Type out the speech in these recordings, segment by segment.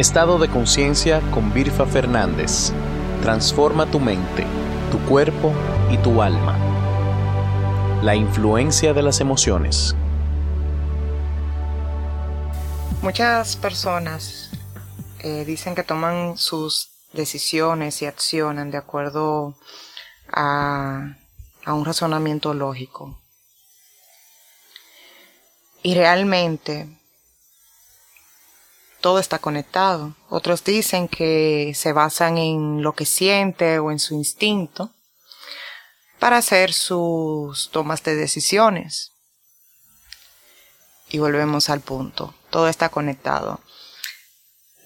Estado de conciencia con Virfa Fernández. Transforma tu mente, tu cuerpo y tu alma. La influencia de las emociones. Muchas personas eh, dicen que toman sus decisiones y accionan de acuerdo a un razonamiento lógico. Y realmente todo está conectado. Otros dicen que se basan en lo que siente o en su instinto para hacer sus tomas de decisiones. Y volvemos al punto. Todo está conectado.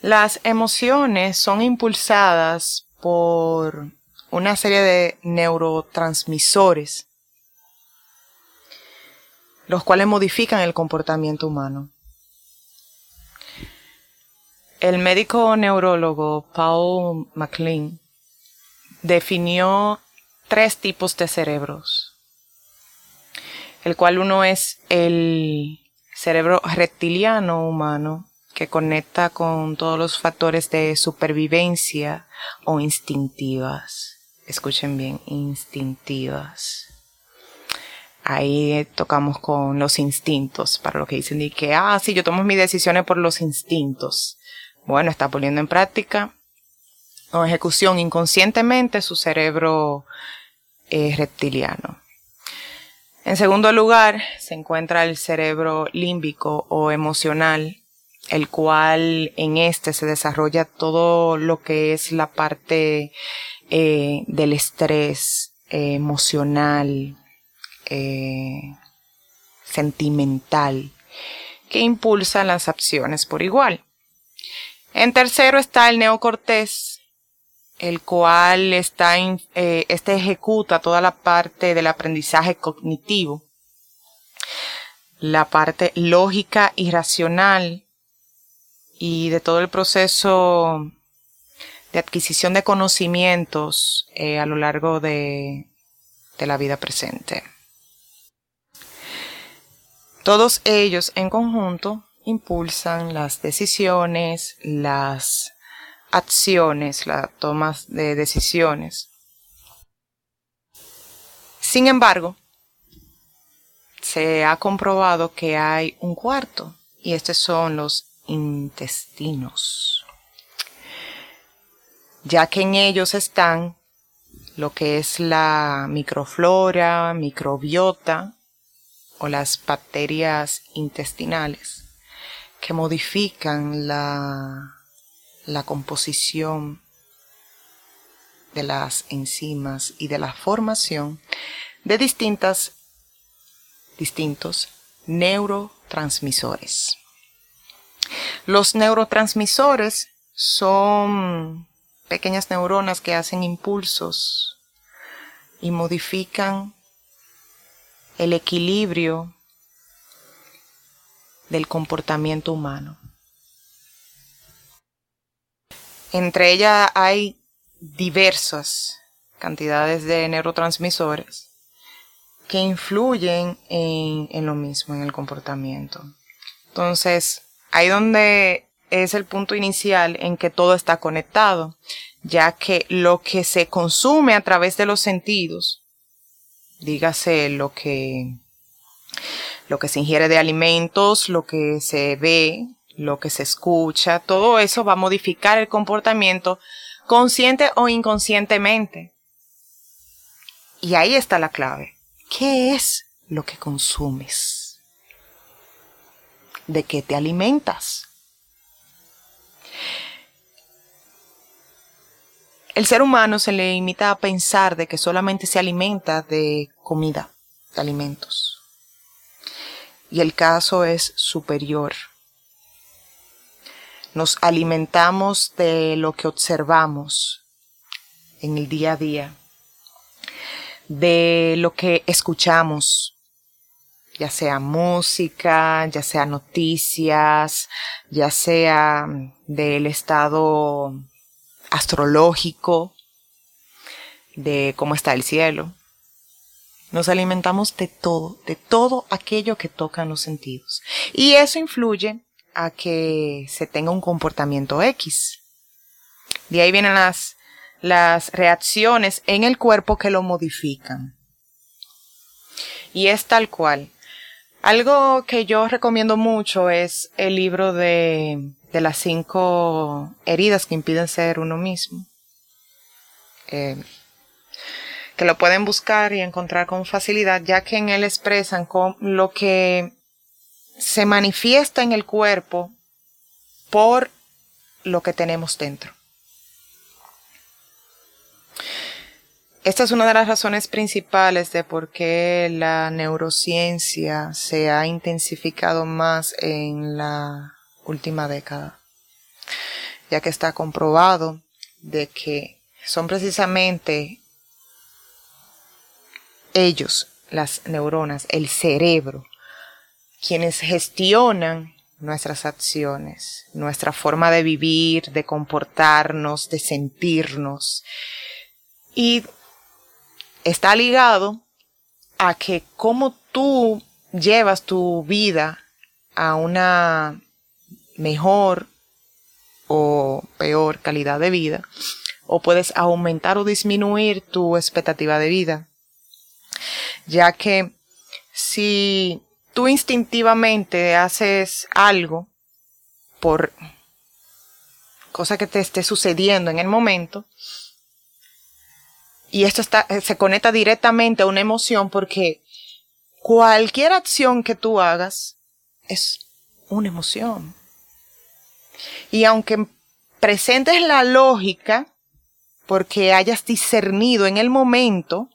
Las emociones son impulsadas por una serie de neurotransmisores, los cuales modifican el comportamiento humano. El médico neurólogo Paul MacLean definió tres tipos de cerebros, el cual uno es el cerebro reptiliano humano, que conecta con todos los factores de supervivencia o instintivas. Escuchen bien, instintivas. Ahí tocamos con los instintos, para lo que dicen de que, ah, sí, yo tomo mis decisiones por los instintos. Bueno, está poniendo en práctica o ejecución inconscientemente su cerebro eh, reptiliano. En segundo lugar, se encuentra el cerebro límbico o emocional, el cual en este se desarrolla todo lo que es la parte eh, del estrés eh, emocional, sentimental, que impulsa las acciones por igual. En tercero está el neocortés, el cual está, eh, este ejecuta toda la parte del aprendizaje cognitivo, la parte lógica y racional y de todo el proceso de adquisición de conocimientos eh, a lo largo de, de la vida presente. Todos ellos en conjunto impulsan las decisiones, las acciones, la toma de decisiones. Sin embargo, se ha comprobado que hay un cuarto y estos son los intestinos, ya que en ellos están lo que es la microflora, microbiota o las bacterias intestinales que modifican la, la composición de las enzimas y de la formación de distintas, distintos neurotransmisores. Los neurotransmisores son pequeñas neuronas que hacen impulsos y modifican el equilibrio del comportamiento humano. Entre ellas hay diversas cantidades de neurotransmisores que influyen en, en, lo mismo, en el comportamiento. Entonces, ahí donde es el punto inicial en que todo está conectado, ya que lo que se consume a través de los sentidos, dígase lo que lo que se ingiere de alimentos, lo que se ve, lo que se escucha, todo eso va a modificar el comportamiento consciente o inconscientemente. Y ahí está la clave. ¿Qué es lo que consumes? ¿De qué te alimentas? El ser humano se le imita a pensar de que solamente se alimenta de comida, de alimentos y el caso es superior. Nos alimentamos de lo que observamos en el día a día, de lo que escuchamos, ya sea música, ya sea noticias, ya sea del estado astrológico, de cómo está el cielo. Nos alimentamos de todo, de todo aquello que tocan los sentidos. Y eso influye a que se tenga un comportamiento X. De ahí vienen las, las reacciones en el cuerpo que lo modifican. Y es tal cual. Algo que yo recomiendo mucho es el libro de, de las cinco heridas que impiden ser uno mismo. Eh, que lo pueden buscar y encontrar con facilidad, ya que en él expresan con lo que se manifiesta en el cuerpo por lo que tenemos dentro. Esta es una de las razones principales de por qué la neurociencia se ha intensificado más en la última década, ya que está comprobado de que son precisamente ellos, las neuronas, el cerebro, quienes gestionan nuestras acciones, nuestra forma de vivir, de comportarnos, de sentirnos. Y está ligado a que como tú llevas tu vida a una mejor o peor calidad de vida, o puedes aumentar o disminuir tu expectativa de vida ya que si tú instintivamente haces algo por cosa que te esté sucediendo en el momento, y esto está, se conecta directamente a una emoción porque cualquier acción que tú hagas es una emoción. Y aunque presentes la lógica, porque hayas discernido en el momento,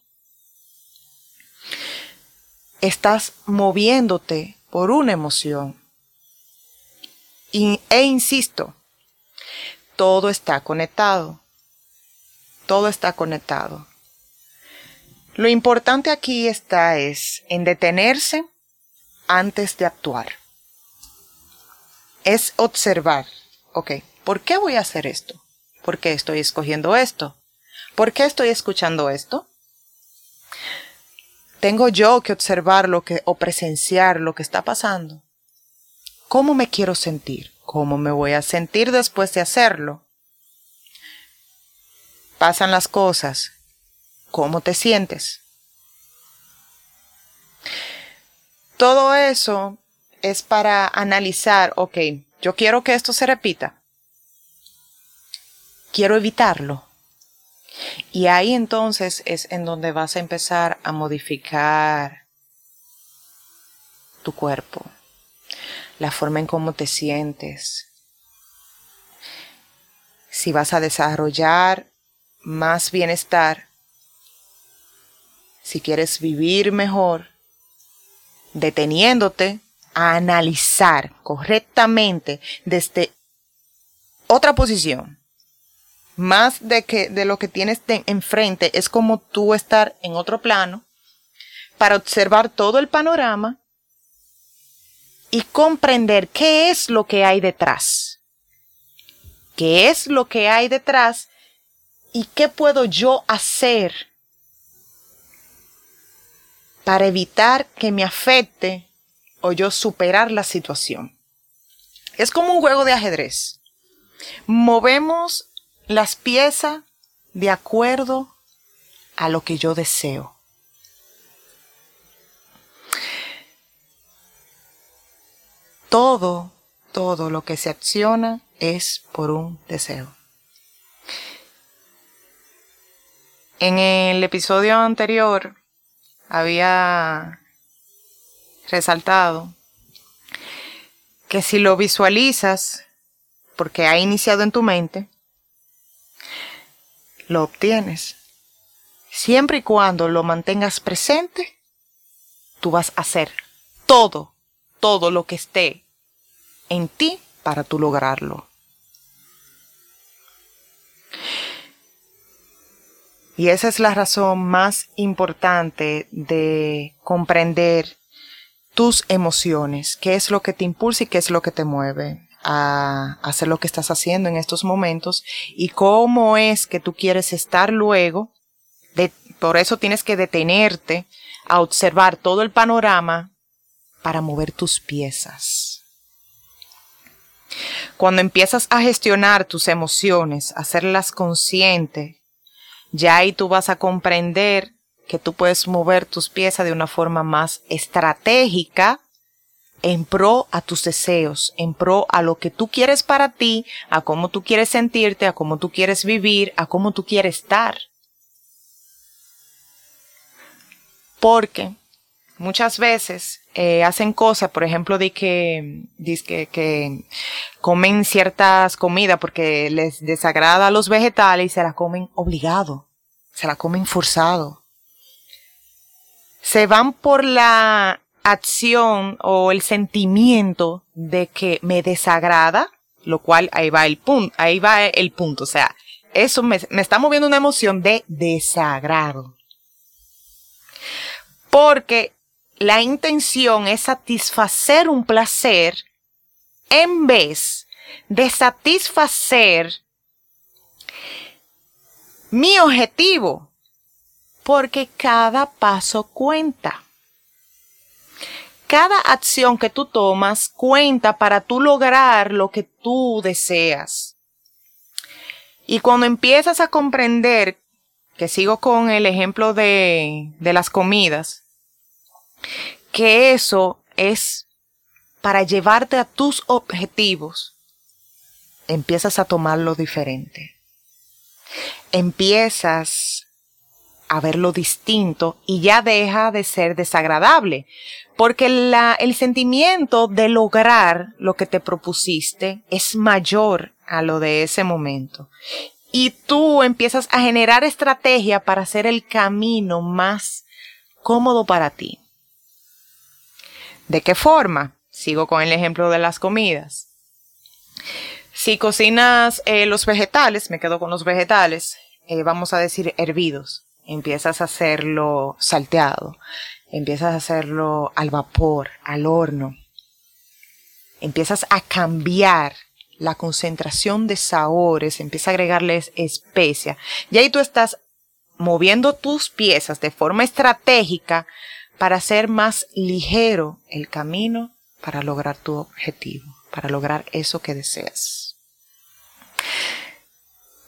estás moviéndote por una emoción. e insisto, todo está conectado. Todo está conectado. Lo importante aquí está es en detenerse antes de actuar. Es observar, ok, ¿por qué voy a hacer esto? ¿Por qué estoy escogiendo esto? ¿Por qué estoy escuchando esto? Tengo yo que observar lo que o presenciar lo que está pasando. ¿Cómo me quiero sentir? ¿Cómo me voy a sentir después de hacerlo? Pasan las cosas. ¿Cómo te sientes? Todo eso es para analizar, ok, yo quiero que esto se repita. Quiero evitarlo. Y ahí entonces es en donde vas a empezar a modificar tu cuerpo, la forma en cómo te sientes. Si vas a desarrollar más bienestar, si quieres vivir mejor, deteniéndote a analizar correctamente desde otra posición más de que de lo que tienes enfrente es como tú estar en otro plano para observar todo el panorama y comprender qué es lo que hay detrás. ¿Qué es lo que hay detrás y qué puedo yo hacer para evitar que me afecte o yo superar la situación? Es como un juego de ajedrez. Movemos las piezas de acuerdo a lo que yo deseo. Todo, todo lo que se acciona es por un deseo. En el episodio anterior había resaltado que si lo visualizas, porque ha iniciado en tu mente, lo obtienes. Siempre y cuando lo mantengas presente, tú vas a hacer todo, todo lo que esté en ti para tú lograrlo. Y esa es la razón más importante de comprender tus emociones, qué es lo que te impulsa y qué es lo que te mueve a hacer lo que estás haciendo en estos momentos y cómo es que tú quieres estar luego. De, por eso tienes que detenerte a observar todo el panorama para mover tus piezas. Cuando empiezas a gestionar tus emociones, a hacerlas conscientes, ya ahí tú vas a comprender que tú puedes mover tus piezas de una forma más estratégica en pro a tus deseos, en pro a lo que tú quieres para ti, a cómo tú quieres sentirte, a cómo tú quieres vivir, a cómo tú quieres estar. Porque muchas veces eh, hacen cosas, por ejemplo, de que, que, que comen ciertas comidas porque les desagrada a los vegetales y se la comen obligado, se la comen forzado. Se van por la acción o el sentimiento de que me desagrada, lo cual ahí va el punto, ahí va el punto, o sea, eso me, me está moviendo una emoción de desagrado. Porque la intención es satisfacer un placer en vez de satisfacer mi objetivo, porque cada paso cuenta. Cada acción que tú tomas cuenta para tú lograr lo que tú deseas. Y cuando empiezas a comprender, que sigo con el ejemplo de, de las comidas, que eso es para llevarte a tus objetivos, empiezas a tomarlo diferente. Empiezas a verlo distinto y ya deja de ser desagradable, porque el sentimiento de lograr lo que te propusiste es mayor a lo de ese momento. Y tú empiezas a generar estrategia para hacer el camino más cómodo para ti. ¿De qué forma? Sigo con el ejemplo de las comidas. Si cocinas eh, los vegetales, me quedo con los vegetales, eh, vamos a decir hervidos. Empiezas a hacerlo salteado, empiezas a hacerlo al vapor, al horno. Empiezas a cambiar la concentración de sabores, empieza a agregarles especia. Y ahí tú estás moviendo tus piezas de forma estratégica para hacer más ligero el camino para lograr tu objetivo, para lograr eso que deseas.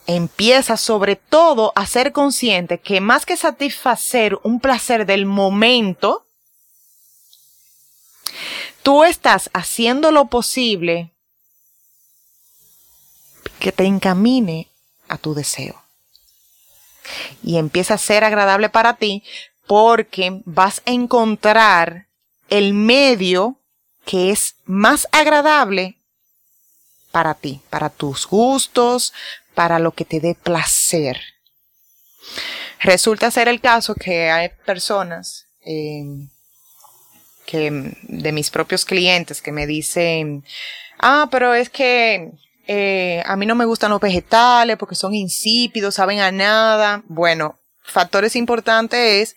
Empieza sobre todo a ser consciente que más que satisfacer un placer del momento, tú estás haciendo lo posible que te encamine a tu deseo. Y empieza a ser agradable para ti porque vas a encontrar el medio que es más agradable para ti, para tus gustos, para lo que te dé placer. Resulta ser el caso que hay personas eh, que de mis propios clientes que me dicen, ah, pero es que eh, a mí no me gustan los vegetales porque son insípidos, saben a nada. Bueno, factores importantes es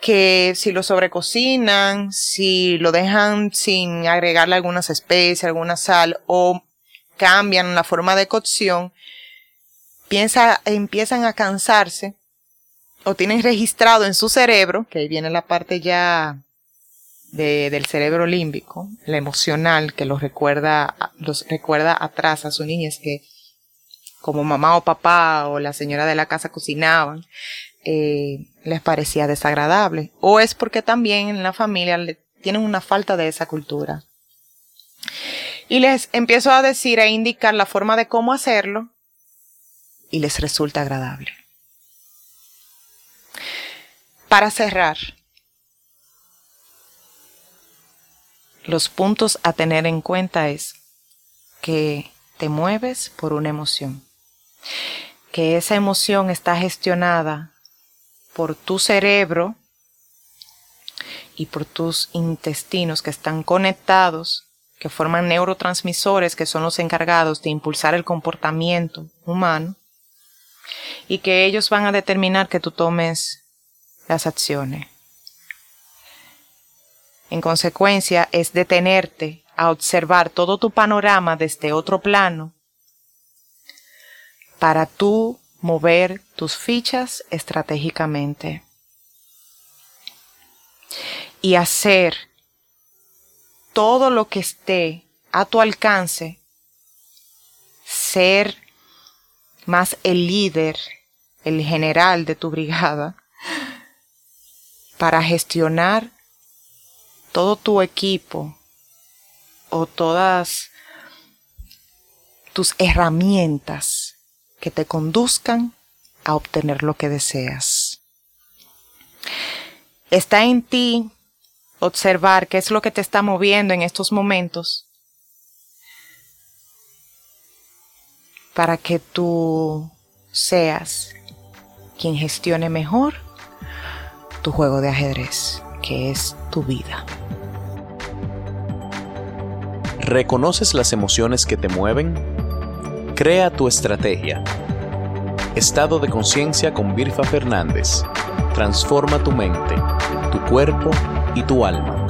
que si lo sobrecocinan, si lo dejan sin agregarle algunas especies, alguna sal o cambian la forma de cocción, piensa, empiezan a cansarse o tienen registrado en su cerebro, que ahí viene la parte ya de, del cerebro límbico, la emocional, que los recuerda, los recuerda atrás a su niñez que como mamá o papá o la señora de la casa cocinaban, eh, les parecía desagradable. O es porque también en la familia tienen una falta de esa cultura. Y les empiezo a decir, e indicar la forma de cómo hacerlo y les resulta agradable. Para cerrar, los puntos a tener en cuenta es que te mueves por una emoción, que esa emoción está gestionada por tu cerebro y por tus intestinos que están conectados, que forman neurotransmisores que son los encargados de impulsar el comportamiento humano y que ellos van a determinar que tú tomes las acciones. En consecuencia, es detenerte a observar todo tu panorama desde otro plano para tú mover tus fichas estratégicamente y hacer todo lo que esté a tu alcance ser más el líder, el general de tu brigada, para gestionar todo tu equipo o todas tus herramientas que te conduzcan a obtener lo que deseas. Está en ti observar qué es lo que te está moviendo en estos momentos para que tú seas quien gestione mejor tu juego de ajedrez, que es tu vida. ¿Reconoces las emociones que te mueven? Crea tu estrategia. Estado de conciencia con Virfa Fernández. Transforma tu mente, tu cuerpo y tu alma.